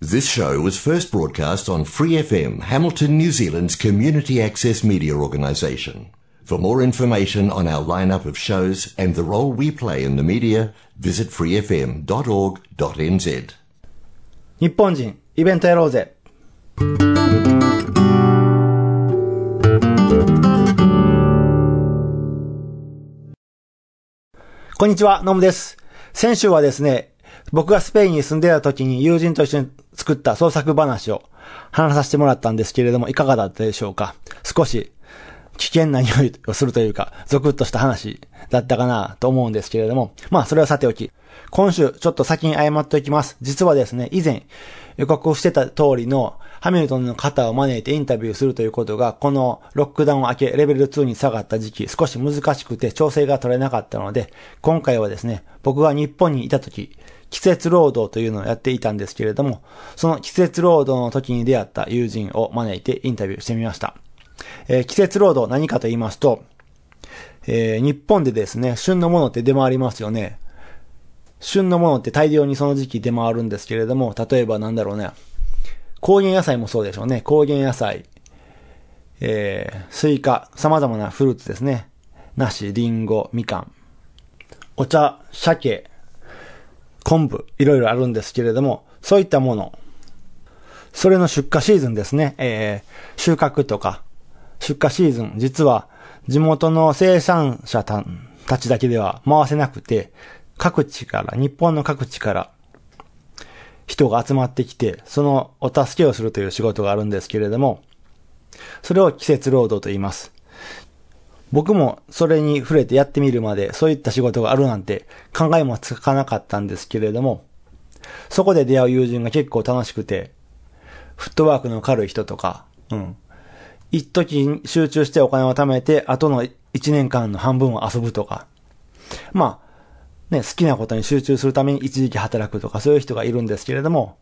This show was first broadcast on Free FM, Hamilton, New Zealand's community access media organisation. For more information on our lineup of shows and the role we play in the media, visit freefm.org.nz. 日本人、イベントやろうぜ。こんにちは、ノムです。先週はですね、 僕がスペインに住んでた時に友人と一緒に作った創作話を話させてもらったんですけれども、いかがだったでしょうか？少し危険な匂いをするというか、ゾクッとした話だったかなと思うんですけれども、まあそれはさておき、今週ちょっと先に謝っておきます。実はですね、以前予告してた通りのハミルトンの方を招いてインタビューするということが、このロックダウンを明けレベル2に下がった時期、少し難しくて調整が取れなかったので、今回はですね、僕が日本にいた時、季節労働というのをやっていたんですけれども、その季節労働の時に出会った友人を招いてインタビューしてみました。えー季節労働何かと言いますと、えー日本でですね、旬のものって出回りますよね。旬のものって大量にその時期出回るんですけれども、例えばなんだろうね。高原野菜もそうでしょうね。高原野菜、えー、スイカ、様々なフルーツですね。梨、リンゴ、みかん、お茶、鮭、昆布、いろいろあるんですけれども、そういったもの、それの出荷シーズンですね。えー、収穫とか、出荷シーズン、実は地元の生産者たたちだけでは回せなくて、各地から、日本の各地から人が集まってきて、そのお助けをするという仕事があるんですけれども、それを季節労働と言います。僕もそれに触れてやってみるまで、そういった仕事があるなんて考えもつかなかったんですけれども、そこで出会う友人が結構楽しくて、フットワークの軽い人とか、うん。一時に集中してお金を貯めて、後の一年間の半分を遊ぶとか。まあ、ね、好きなことに集中するために一時期働くとか、そういう人がいるんですけれども、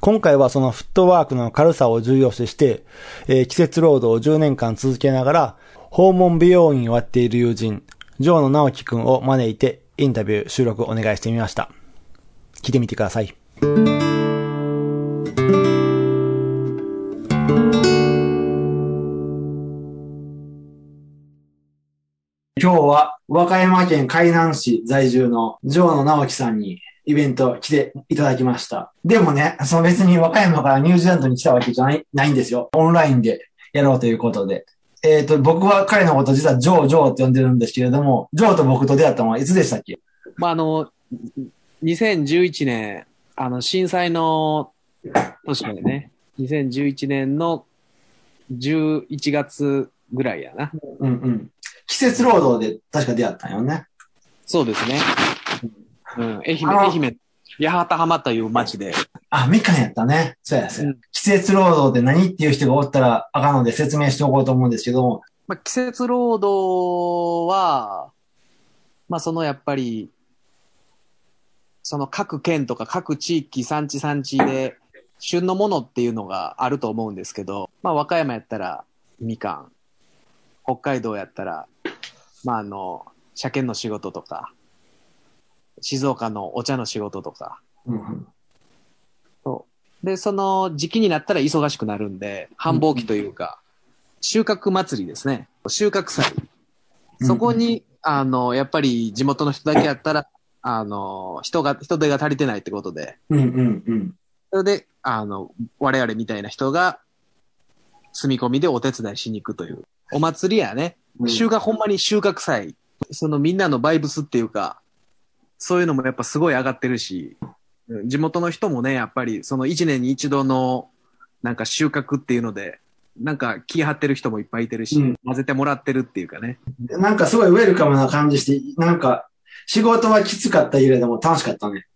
今回はそのフットワークの軽さを重要視して、えー季節労働を10年間続けながら、訪問美容院をやっている友人、ジョーの直樹くんを招いて、インタビュー収録お願いしてみました。聞いてみてください。今日は和歌山県海南市在住のジョーの直樹さんにイベント来ていただきました。でもね、その別に和歌山からニュージーランドに来たわけじゃないないんですよ。オンラインでやろうということで。えっ、と、僕は彼のこと実はジョー、ジョーって呼んでるんですけれども、ジョーと僕と出会ったのはいつでしたっけ？まあ、あの、2011年、あの、震災の年だよね。2011年の11月ぐらいやな。うんうん。季節労働で確か出会ったんよね。そうですね。うん、愛媛、愛媛、八幡浜という町で。あ、みかんやったね。そうやそうん季節労働って何っていう人がおったらあかんので説明しておこうと思うんですけども。まあ、季節労働は、まあ、そのやっぱり、その各県とか各地域、産地産地で、旬のものっていうのがあると思うんですけど、まあ、和歌山やったらみかん、北海道やったら、まあ、あの、車検の仕事とか、静岡のお茶の仕事とか、うん。で、その時期になったら忙しくなるんで、繁忙期というか、収穫祭りですね。収穫祭。そこに、あの、やっぱり地元の人だけやったら、あの、人が、人手が足りてないってことで、うんうんうん。それで、あの、我々みたいな人が、住み込みでお手伝いしに行くという。お祭りやね。うん収穫、ほんまに収穫祭。そのみんなのバイブスっていうか、そういうのもやっぱすごい上がってるし、うん地元の人もね、やっぱりその一年に一度のなんか収穫っていうので、なんか気張ってる人もいっぱいいてるし、うん混ぜてもらってるっていうかね。なんかすごいウェルカムな感じして、なんか仕事はきつかったけれども楽しかったね。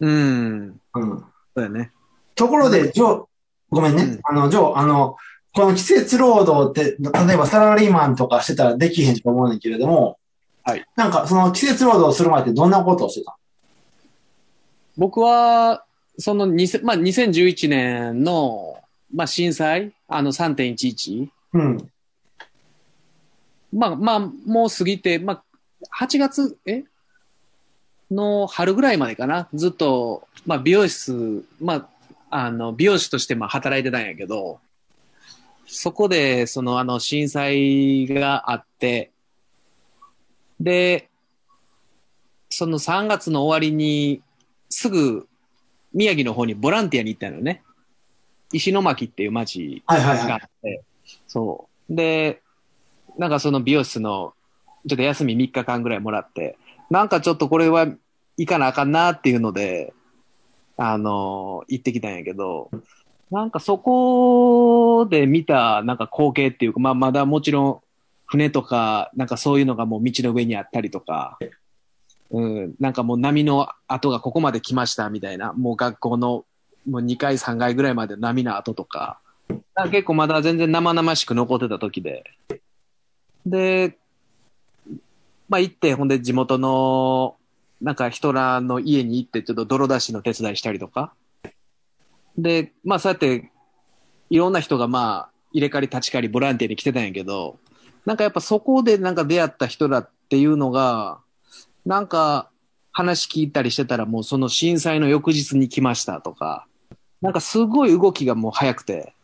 うん。うん。そうやね。ところで、ジョー、ごめんね。うんあの、ジョー、あの、この季節労働って、例えばサラリーマンとかしてたらできへんと思うんだけれども、はい。なんかその季節労働する前ってどんなことをしてた僕は、その2000、まあ、2011年の、まあ、震災、あの3.11、うん。まあまあ、もう過ぎて、まあ、8月、え？の春ぐらいまでかな。ずっと、まあ、美容室、まあ、あの、美容師としてまあ働いてたんやけど、そこで、そのあの、震災があって、で、その3月の終わりに、すぐ、宮城の方にボランティアに行ったのよね。石巻っていう町はいはいはい。があって、そう。で、なんかその美容室の、ちょっと休み3日間ぐらいもらって、なんかちょっとこれは行かなあかんなっていうので、あの、行ってきたんやけど、なんかそこで見たなんか光景っていうか、まあまだもちろん船とか、なんかそういうのがもう道の上にあったりとか、うん、なんかもう波の跡がここまで来ましたみたいな、もう学校のもう2階3階ぐらいまで波の跡とか、か結構まだ全然生々しく残ってた時で。で、まあ行って、ほんで地元の、なんか人らの家に行ってちょっと泥出しの手伝いしたりとか。で、まあそうやって、いろんな人がまあ入れ替わり立ち替わりボランティアに来てたんやけど、なんかやっぱそこでなんか出会った人らっていうのが、なんか話聞いたりしてたらもうその震災の翌日に来ましたとか、なんかすごい動きがもう早くて、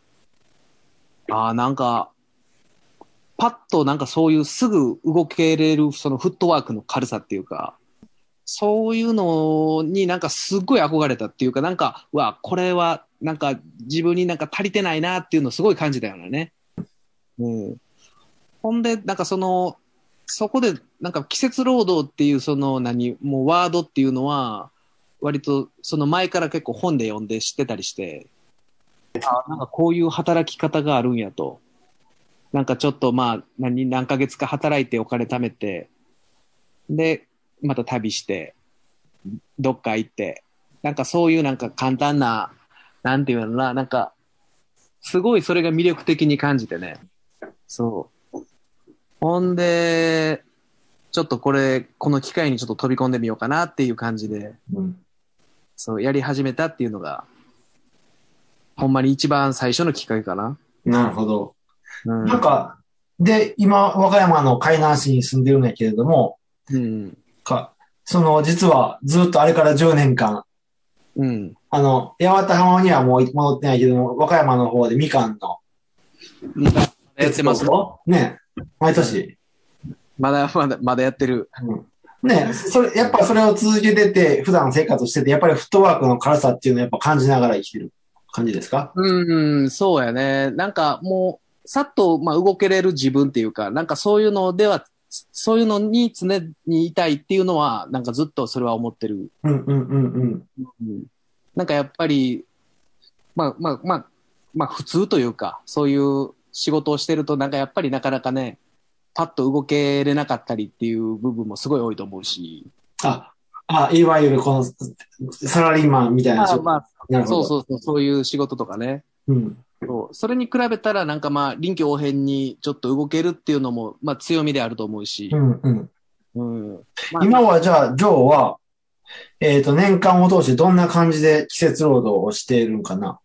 ああ、なんか、パッとなんかそういうすぐ動けれるそのフットワークの軽さっていうか、そういうのになんかすごい憧れたっていうか、なんか、うわ、これはなんか自分になんか足りてないなっていうのをすごい感じたようなね。うん。ほんで、なんかその、そこでなんか季節労働っていうその何、もうワードっていうのは、割とその前から結構本で読んで知ってたりして、あなんかこういう働き方があるんやと。なんかちょっとまあ、何、何ヶ月か働いてお金貯めて、で、また旅して、どっか行って、なんかそういうなんか簡単な、なんていうのかな、なんか、すごいそれが魅力的に感じてね。そう。ほんで、ちょっとこれ、この機会にちょっと飛び込んでみようかなっていう感じで、うんそう、やり始めたっていうのが、ほんまに一番最初のきっかけかな。なるほど。うん。なんか、で、今、和歌山の海南市に住んでるんだけれども、うん。か、その、実はずっとあれから10年間、うん。あの、八幡浜にはもう戻ってないけども、和歌山の方でみかんの。やってます。ね。毎年。まだ、まだ、まだやってる。うんねそれ、やっぱそれを続けてて、普段生活してて、やっぱりフットワークの軽さっていうのをやっぱ感じながら生きてる感じですか？うん、そうやね。なんかもう、さっと、まあ、動けれる自分っていうか、なんかそういうのでは、そういうのに常にいたいっていうのは、なんかずっとそれは思ってる。うんうんうんうん。うんなんかやっぱり、まあまあまあ、まあ普通というか、そういう仕事をしてると、なんかやっぱりなかなかね、パッと動けれなかったりっていう部分もすごい多いと思うし。あ、あ、いわゆるこの、サラリーマンみたいな仕事。まあ。そうそうそう、そういう仕事とかね。うん。そうそれに比べたら、なんかまあ、臨機応変にちょっと動けるっていうのも、まあ強みであると思うしう。んうん。うん。まあ今はじゃあ、ジョーは、えっ、と、年間を通してどんな感じで季節労働をしているんかな？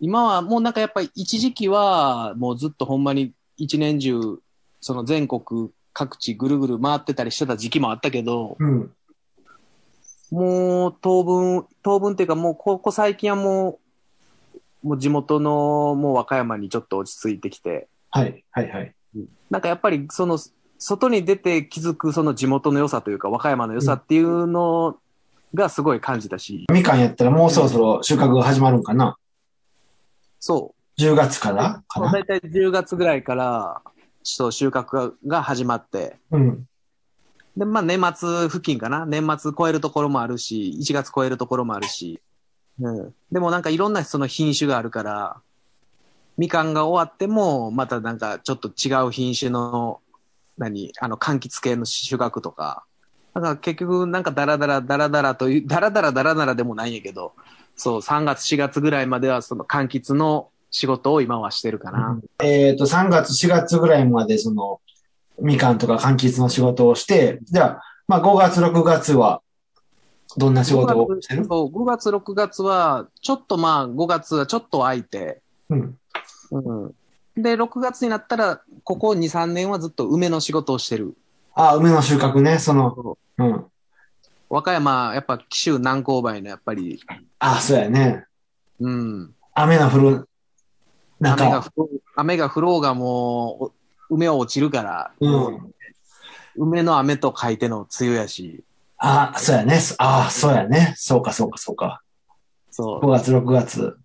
今はもうなんかやっぱり一時期は、もうずっとほんまに一年中、その全国各地ぐるぐる回ってたりしてた時期もあったけど、うん。もう当分、当分っていうかもうここ最近はもう、もう地元のもう和歌山にちょっと落ち着いてきて、はい、はい、はい。なんかやっぱりその、外に出て気づくその地元の良さというか和歌山の良さっていうのがすごい感じたし、みかんやったらもうそろそろ収穫が始まるんかなそう。?10 月からかな？だいたい10月ぐらいから、そう収穫がが始まって、うん。で、まあ年末付近かな？年末超えるところもあるし、1月超えるところもあるし。うん。でもなんかいろんなその品種があるから、みかんが終わっても、またなんかちょっと違う品種の、何、あの、柑橘系の収穫とか。だから結局なんかダラダラダラダラという、ダラダラダラダラでもないんやけど、そう、3月4月ぐらいまではその柑橘の仕事を今はしてるかな。えっ、と、3月、4月ぐらいまでその、みかんとか柑橘の仕事をして、じゃあ、まあ5月、6月は、どんな仕事をしてる？そう、5月、6月は、ちょっとまあ、5月はちょっと空いて、うん。うん。で、6月になったら、ここ2、3年はずっと梅の仕事をしてる。あ、梅の収穫ね、その、うん。和歌山、やっぱ紀州南勾梅のやっぱり、あ、そうやね。うん。雨が降る雨が中。降ろう、雨が降ろうがもう、お梅は落ちるから、うん。梅の雨と書いての梅雨やし、あ、そうやね。ああ、そうやね。そうか、そうか、そうか。そ5月、6月。う。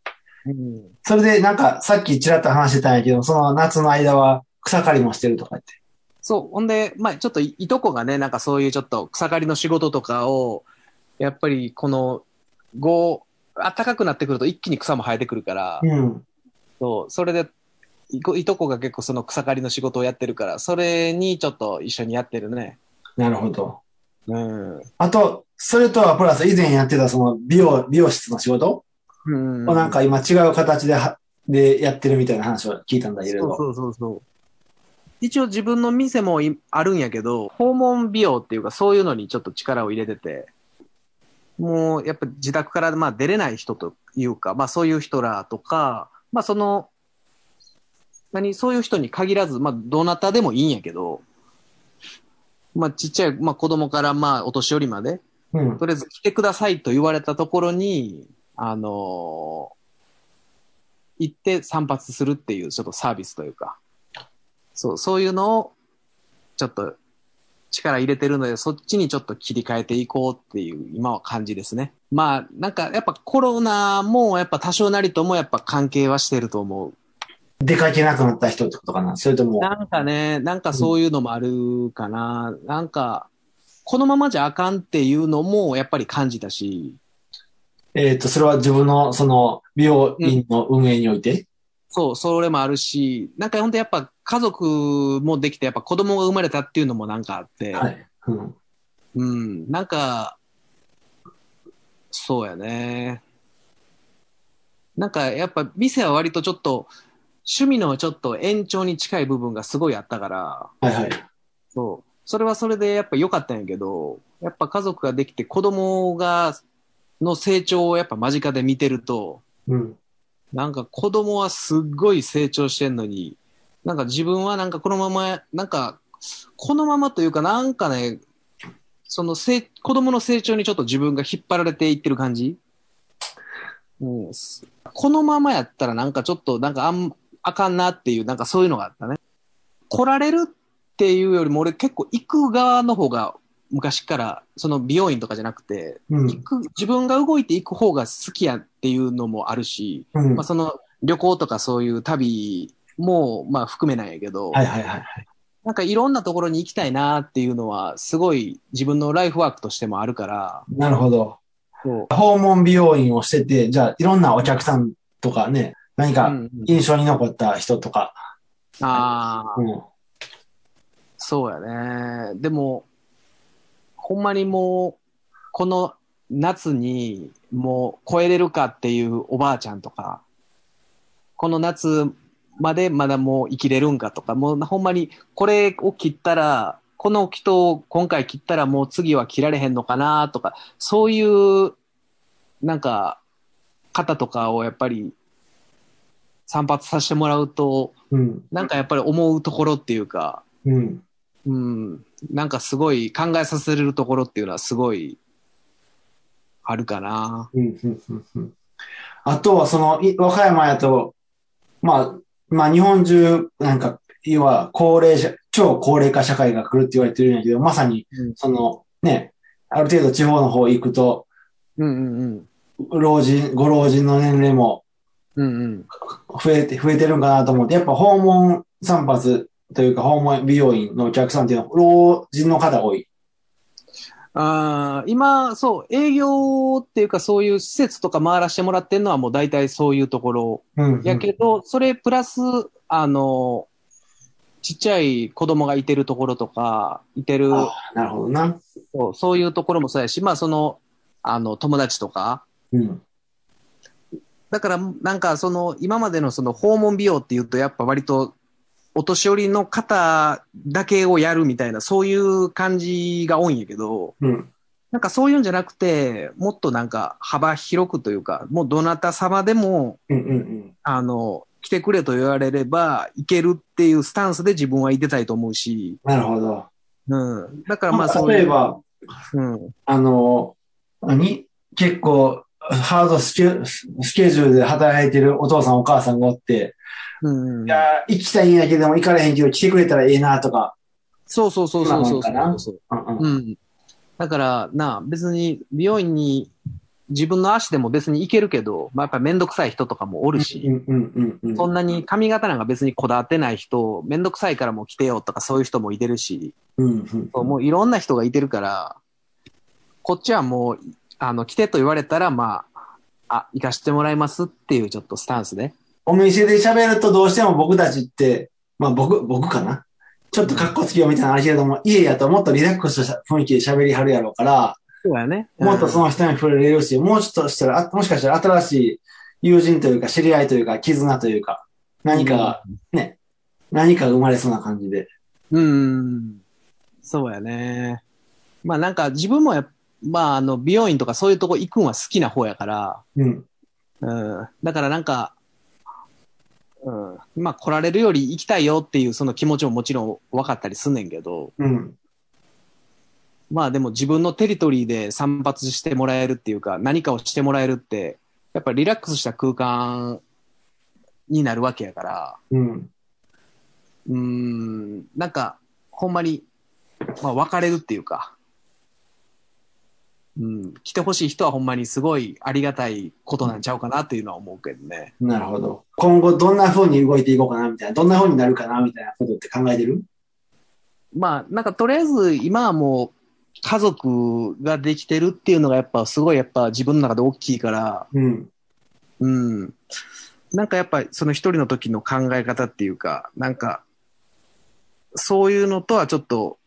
うん。それで、なんか、さっきちらっと話してたんやけど、その夏の間は草刈りもしてるとか言って。そう。ほんで、まあちょっといいとこがね、なんかそういうちょっと草刈りの仕事とかを、やっぱりこの、ご暖かくなってくると一気に草も生えてくるから、うん。そう、それで、いこいとこが結構その草刈りの仕事をやってるから、それにちょっと一緒にやってるね。なるほど。うん。あと、それとはプラス以前やってたその美容、美容室の仕事？うん。をなんか今違う形では、でやってるみたいな話を聞いたんだけれど。そうそうそうそう。一応自分の店もいあるんやけど、訪問美容っていうかそういうのにちょっと力を入れてて、もうやっぱ自宅からまあ出れない人というか、まあそういう人らとか、まあその、何、そういう人に限らず、まあどなたでもいいんやけど、まあちっちゃい、まあ子供からまあお年寄りまで、うん。とりあえず来てくださいと言われたところに、あのー行って散髪するっていうちょっとサービスというか、そう、そういうのをちょっと力入れてるので、そっちにちょっと切り替えていこうっていう今は感じですね。まあ、なんかやっぱコロナもやっぱ多少なりともやっぱ関係はしてると思う。出かけなくなった人ってことかな？それとも、なんかね、なんかそういうのもあるかな。なんか、このままじゃあかんっていうのもやっぱり感じたし、えっ、と、それは自分のその美容院の運営において、そう、それもあるし、なんか本当やっぱ家族もできて、やっぱ子供が生まれたっていうのもなんかあって、はい。うん。うん、なんか、そうやね。なんかやっぱ店は割とちょっと、趣味のちょっと延長に近い部分がすごいあったから、はいはい。そう。それはそれでやっぱ良かったんやけど、やっぱ家族ができて子供が、の成長をやっぱ間近で見てると、うん。なんか子供はすっごい成長してんのに、なんか自分はなんかこのまま、なんか、このままというかなんかね、そのせ子供の成長にちょっと自分が引っ張られていってる感じうん。このままやったらなんかちょっとなんかあん、あかんなっていう、なんかそういうのがあったね。来られるっていうよりも俺結構行く側の方が昔から、その美容院とかじゃなくて、うん行。く、自分が動いていく方が好きやっていうのもあるし、うん。まあその旅行とかそういう旅もまあ含めないけど、はいはいはい。なんかいろんなところに行きたいなっていうのはすごい自分のライフワークとしてもあるから、なるほど。訪問美容院をしてて、じゃあいろんなお客さんとかね、何か印象に残った人とか。ああ、うん。そうやね。でも、ほんまにもう、この夏にもう超えれるかっていうおばあちゃんとか、この夏までまだもう生きれるんかとか、もうほんまにこれを切ったら、この人を今回切ったらもう次は切られへんのかなとか、そういう、なんか、方とかをやっぱり散髪させてもらうと、うん。なんかやっぱり思うところっていうか、うん。うん。なんかすごい考えさせれるところっていうのはすごいあるかな。うん。うん。うんうん。あとは、その、い和歌山やと、まあ、まあ、日本中、なんか、要は、高齢者、超高齢化社会が来るって言われてるんやけど、まさにうん、その、ね、ある程度地方の方行くと、うんうんうん。老人、ご老人の年齢もうんうん。増えて、増えてるんかなと思って、やっぱ訪問散髪というか訪問美容院のお客さんっていうのは、老人の方が多い。あー今、そう、営業っていうかそういう施設とか回らせてもらってるのはもう大体そういうところ。うん。やけど、それプラス、あの、ちっちゃい子供がいてるところとか、いてる、あなるほどな。そうそういうところもそうやし、まあその、あの、友達とか、うん。だから、なんか、その、今までのその訪問美容っていうと、やっぱ割と、お年寄りの方だけをやるみたいな、そういう感じが多いんやけど、うん。なんかそういうんじゃなくて、もっとなんか幅広くというか、もうどなた様でも、うん。うん。あの、来てくれと言われれば、いけるっていうスタンスで自分はいてたいと思うし、なるほど。うん。だからまあそういう。例えば、うん。あの、何？結構、ハードスケスケジュールで働いてるお父さんお母さんがおって、うんい。や、行きたいんやけども行かれへんけど来てくれたらええなとか。そうそうそうそうそうそう。うん。だから、なあ、別に美容院に自分の足でも別に行けるけど、まあ、やっぱめんどくさい人とかもおるし。そんなに髪型なんか別にこだわってない人、めんどくさいからもう来てよとかそういう人もいてるし、うんうもういろんな人がいてるから、こっちはもう、あの、来てと言われたら、まあ、あ、行かしてもらいますっていうちょっとスタンスで。お店で喋るとどうしても僕たちって、まあ僕、僕かな？ちょっと格好つきよみたいなのあるけれども、家やともっとリラックスした雰囲気で喋りはるやろうから、そうやね。もっとその人に触れれるし、もうちょっとしたら、あもしかしたら新しい友人というか、知り合いというか、絆というか、何かが、ね、何かが生まれそうな感じで。うん。そうやね。まあなんか自分もやっまああの美容院とかそういうとこ行くんは好きな方やから、うん。うん。だからなんか、うん。まあ来られるより行きたいよっていうその気持ちももちろん分かったりすんねんけど、うん。まあでも自分のテリトリーで散髪してもらえるっていうか、何かをしてもらえるって、やっぱりリラックスした空間になるわけやから、うん。うーん、なんか、ほんまに、まあ、別れるっていうか、うん、来てほしい人はほんまにすごいありがたいことなんちゃうかなっていうのは思うけどね。なるほど。今後どんな風に動いていこうかな、みたいな。どんな風になるかな、みたいなことって考えてる？まあ、なんかとりあえず今はもう家族ができてるっていうのがやっぱすごいやっぱ自分の中で大きいから、うん。うん。なんかやっぱりその一人の時の考え方っていうか、なんか、そういうのとはちょっと、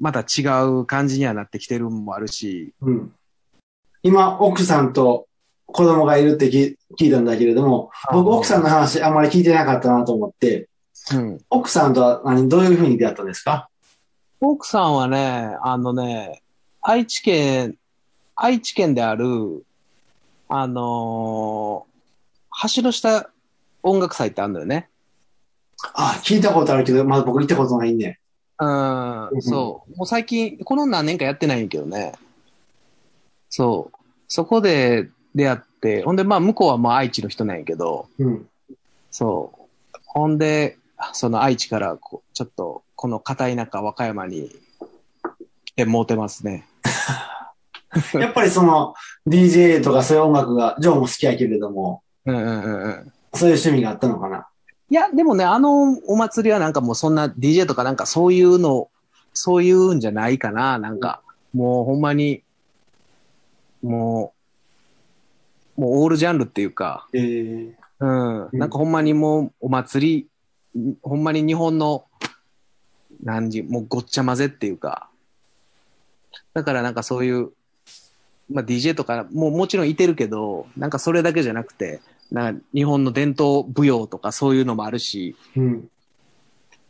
また違う感じにはなってきてるのもあるし、うん。今、奥さんと子供がいるって聞聞いたんだけれども、僕、奥さんの話あんまり聞いてなかったなと思って、うん。奥さんとは何、どういう風に出会ったんですか？奥さんはね、あのね、愛知県、愛知県である、あのー橋の下音楽祭ってあるんだよね。あ、聞いたことあるけど、まだ僕行ったことないね。うん、うんそう。もう最近、この何年かやってないんやけどね。そう。そこで出会って、ほんで、まあ、向こうはまあ愛知の人なんやけど、うん。そう。ほんで、その愛知からこう、ちょっと、この片田舎和歌山に来てもうてますね。やっぱりその、DJ とかそういう音楽が、ジョーも好きやけれども、うんうんうんうん。そういう趣味があったのかな？いや、でもね、あのお祭りはなんかもうそんな DJ とかなんかそういうの、そういうんじゃないかな、なんか。もうほんまに、もう、もうオールジャンルっていうか、ええうん。なんかほんまにもうお祭り、ほんまに日本の、何時、もうごっちゃ混ぜっていうか、だからなんかそういう、まあ DJ とかももちろんいてるけど、なんかそれだけじゃなくて、なんか日本の伝統舞踊とかそういうのもあるし、うん。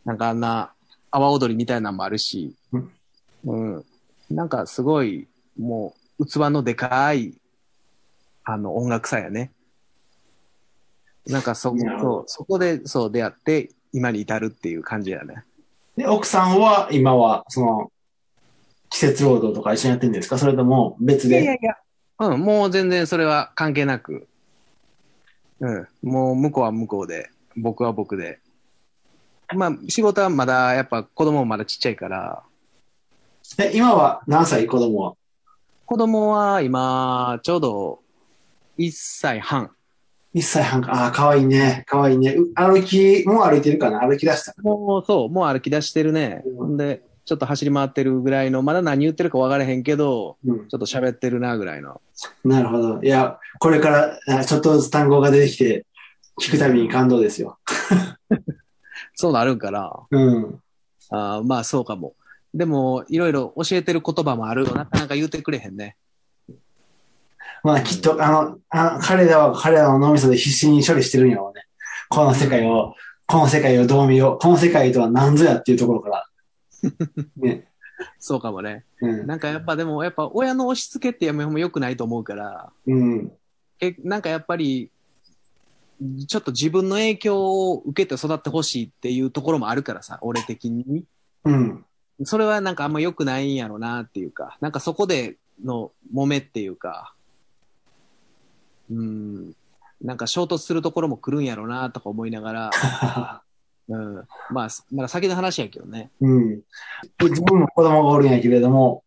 なんかあんな阿波踊りみたいなのもあるし、うん。なんかすごい、もう器のでかい、あの音楽祭やね。なんかそ、そう、そこでそう出会って、今に至るっていう感じやね。で、奥さんは、今は、その、季節労働とか一緒にやってるんですか？それとも別で？いやいやいや。うん、もう全然それは関係なく。うん、もう向こうは向こうで、僕は僕で。まあ仕事はまだ、やっぱ子供もまだちっちゃいから、え、今は何歳？子供は？子供は今、ちょうど1歳半。1歳半か。ああ、かわいいね。かわいいね。う歩き、もう歩いてるかな？歩き出した？かもうそう、もう歩き出してるね。うんほんで、ちょっと走り回ってるぐらいの、まだ何言ってるか分からへんけど、うん。ちょっと喋ってるなぐらいの。なるほど。いや、これから、あちょっとずつ単語が出てきて、聞くたびに感動ですよ。そうなるんかな。うん。あーまあそうかも。でも、いろいろ教えてる言葉もあるよ。なかなか言うてくれへんね。まあ、きっと、あの、あ彼らは彼らの脳みそで必死に処理してるんやろうね。この世界を、この世界をどう見よう。この世界とは何ぞやっていうところから。ね。そうかもね。うん。なんかやっぱでも、やっぱ親の押し付けってやめも良くないと思うから、うん。えなんかやっぱり、ちょっと自分の影響を受けて育ってほしいっていうところもあるからさ、俺的に。うん。それはなんかあんま良くないんやろなっていうか、なんかそこでの揉めっていうか、うん、なんか衝突するところも来るんやろうなとか思いながら、うん、まあ、まだ先の話やけどね。うん。自分も子供がおるんやけれども、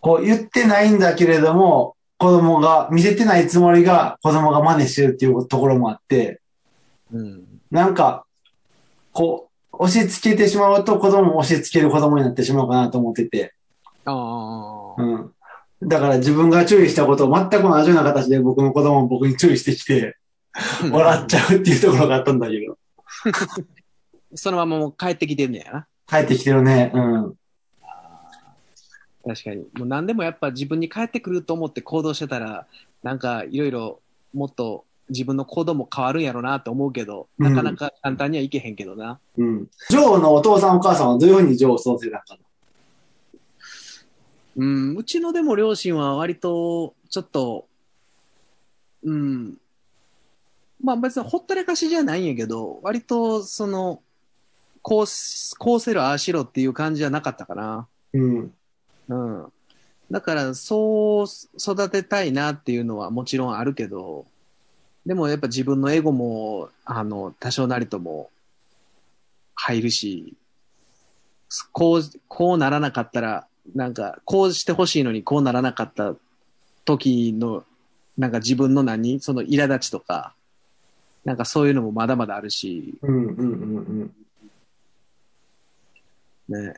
こう言ってないんだけれども、子供が、見せてないつもりが子供が真似してるっていうところもあって、うん。なんか、こう、押し付けてしまうと子供も押し付ける子供になってしまうかなと思ってて、ああ、うん。だから自分が注意したことを全く同じような形で僕の子供も僕に注意してきて、笑っちゃうっていうところがあったんだけど、そのままもう帰ってきてんねやな。帰ってきてるね。うん。確かに。もう何でもやっぱ自分に帰ってくると思って行動してたら、なんかいろいろもっと自分の行動も変わるんやろうなと思うけど、うんなかなか簡単にはいけへんけどな。うん。ジョーのお父さんお母さんはどういうふうにジョーを育てたのかなうん、うちのでも両親は割と、ちょっと、うん、まあ別にほったらかしじゃないんやけど、割とその、こうす、こうせる、ああしろっていう感じじゃなかったかな。うん。うん。だから、そう育てたいなっていうのはもちろんあるけど、でもやっぱ自分のエゴも、あの、多少なりとも入るし、こう、こうならなかったら、なんか、こうしてほしいのにこうならなかった時の、なんか自分の何その苛立ちとか、なんかそういうのもまだまだあるし、うん。うん。うん。ね。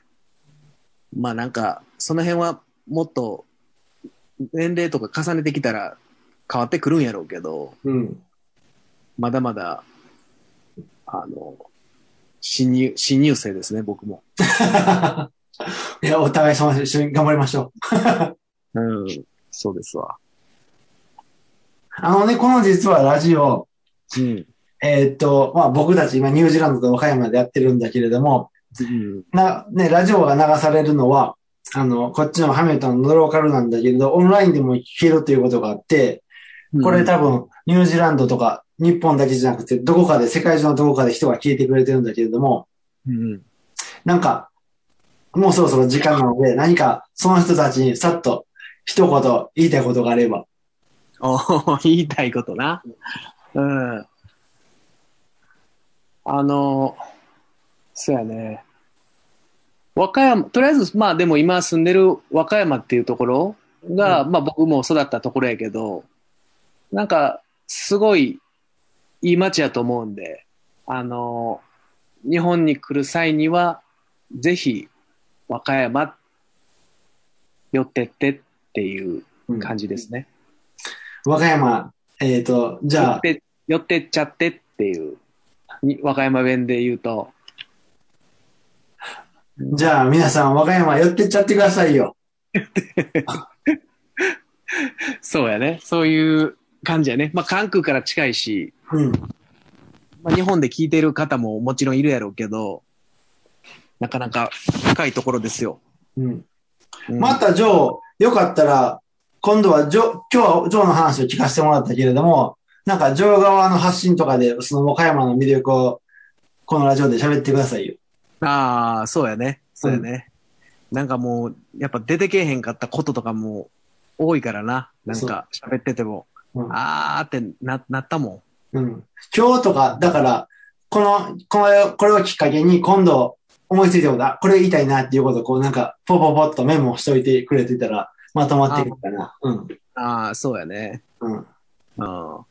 まあなんか、その辺はもっと年齢とか重ねてきたら変わってくるんやろうけど、うん。まだまだ、あの、新入、新入生ですね、僕も。いや、お互い様で一緒に頑張りましょう。うん。そうですわ。あのね、この実はラジオ、うん。えーっと、まあ僕たち今ニュージーランドと和歌山でやってるんだけれども、うん。な、ね、ラジオが流されるのは、あの、こっちのハミルトンのローカルなんだけれど、オンラインでも聞けるということがあって、これ多分、ニュージーランドとか、日本だけじゃなくて、どこかで、世界中のどこかで人が聞いてくれてるんだけれども、うん。なんか、もうそろそろ時間なので、何か、その人たちにさっと、一言言いたいことがあれば。おー 言いたいことな。うん。あの、そうやね。和歌山、とりあえず、まあでも今住んでる和歌山っていうところが、まあ僕も育ったところやけど、なんか、すごいいい街やと思うんで、あの、日本に来る際には、ぜひ、和歌山、寄ってってっていう感じですね。和歌山、えっ、と、じゃあ、寄って、寄ってっちゃってっていう、に和歌山弁で言うと、じゃあ皆さん和歌山寄ってっちゃってくださいよ。そうやね。そういう感じやね。まあ、関空から近いし、うん。まあ、日本で聞いてる方ももちろんいるやろうけど、なかなか深いところですよ。うん。うんまた、ジョー、よかったら、今度はジョー、今日はジョーの話を聞かせてもらったけれども、なんか、ジョー側の発信とかで、その和歌山の魅力を、このラジオで喋ってくださいよ。ああ、そうやね。そうやね。なんかもう、やっぱ出てけえへんかったこととかも多いからな。なんか喋ってても、うんあーってな、なったもうん。今日とか、だから、この、これを、これをきっかけに、今度、思いついたこと、あ、これ言いたいなっていうことを、こう、なんか、ポポポっとメモしといてくれてたら、まとまっていくかな。うん。ん。ああ、そうやね。うん。うん。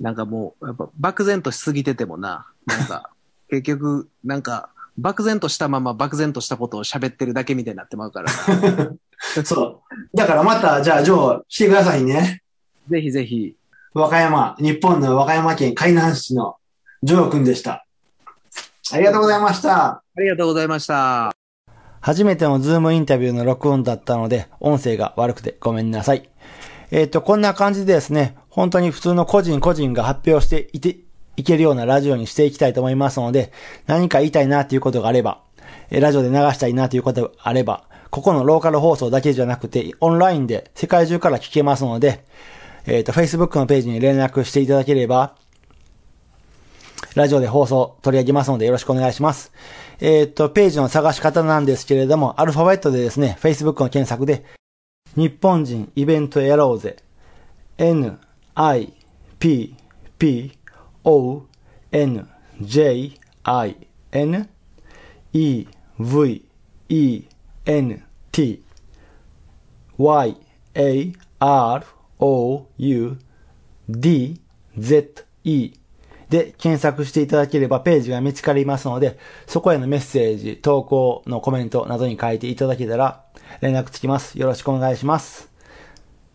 なんかもう、やっぱ漠然としすぎててもな、なんか、結局、なんか、漠然としたまま漠然としたことを喋ってるだけみたいになってまうからな。そう。だからまた、じゃあ、ジョー、来てくださいね。ぜひぜひ。和歌山、日本の和歌山県海南市のジョー君でした。ありがとうございました。ありがとうございました。初めてのズームインタビューの録音だったので、音声が悪くてごめんなさい。えっ、と、こんな感じでですね、本当に普通の個人個人が発表していて、いけるようなラジオにしていきたいと思いますので、何か言いたいなということがあれば、ラジオで流したいなということがあれば、ここのローカル放送だけじゃなくて、オンラインで世界中から聞けますので、えっ、と、Facebook のページに連絡していただければ、ラジオで放送取り上げますのでよろしくお願いします。えっ、と、ページの探し方なんですけれども、アルファベットでですね、Facebook の検索で、日本人イベントやろうぜ、n, i, p, p, o, n, j, i, n, e, v, e, n, t, y, a, r, o, u, d, z, e で検索していただければページが見つかりますので、そこへのメッセージ、投稿のコメントなどに書いていただけたら連絡つきます。よろしくお願いします。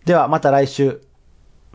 ではまた来週。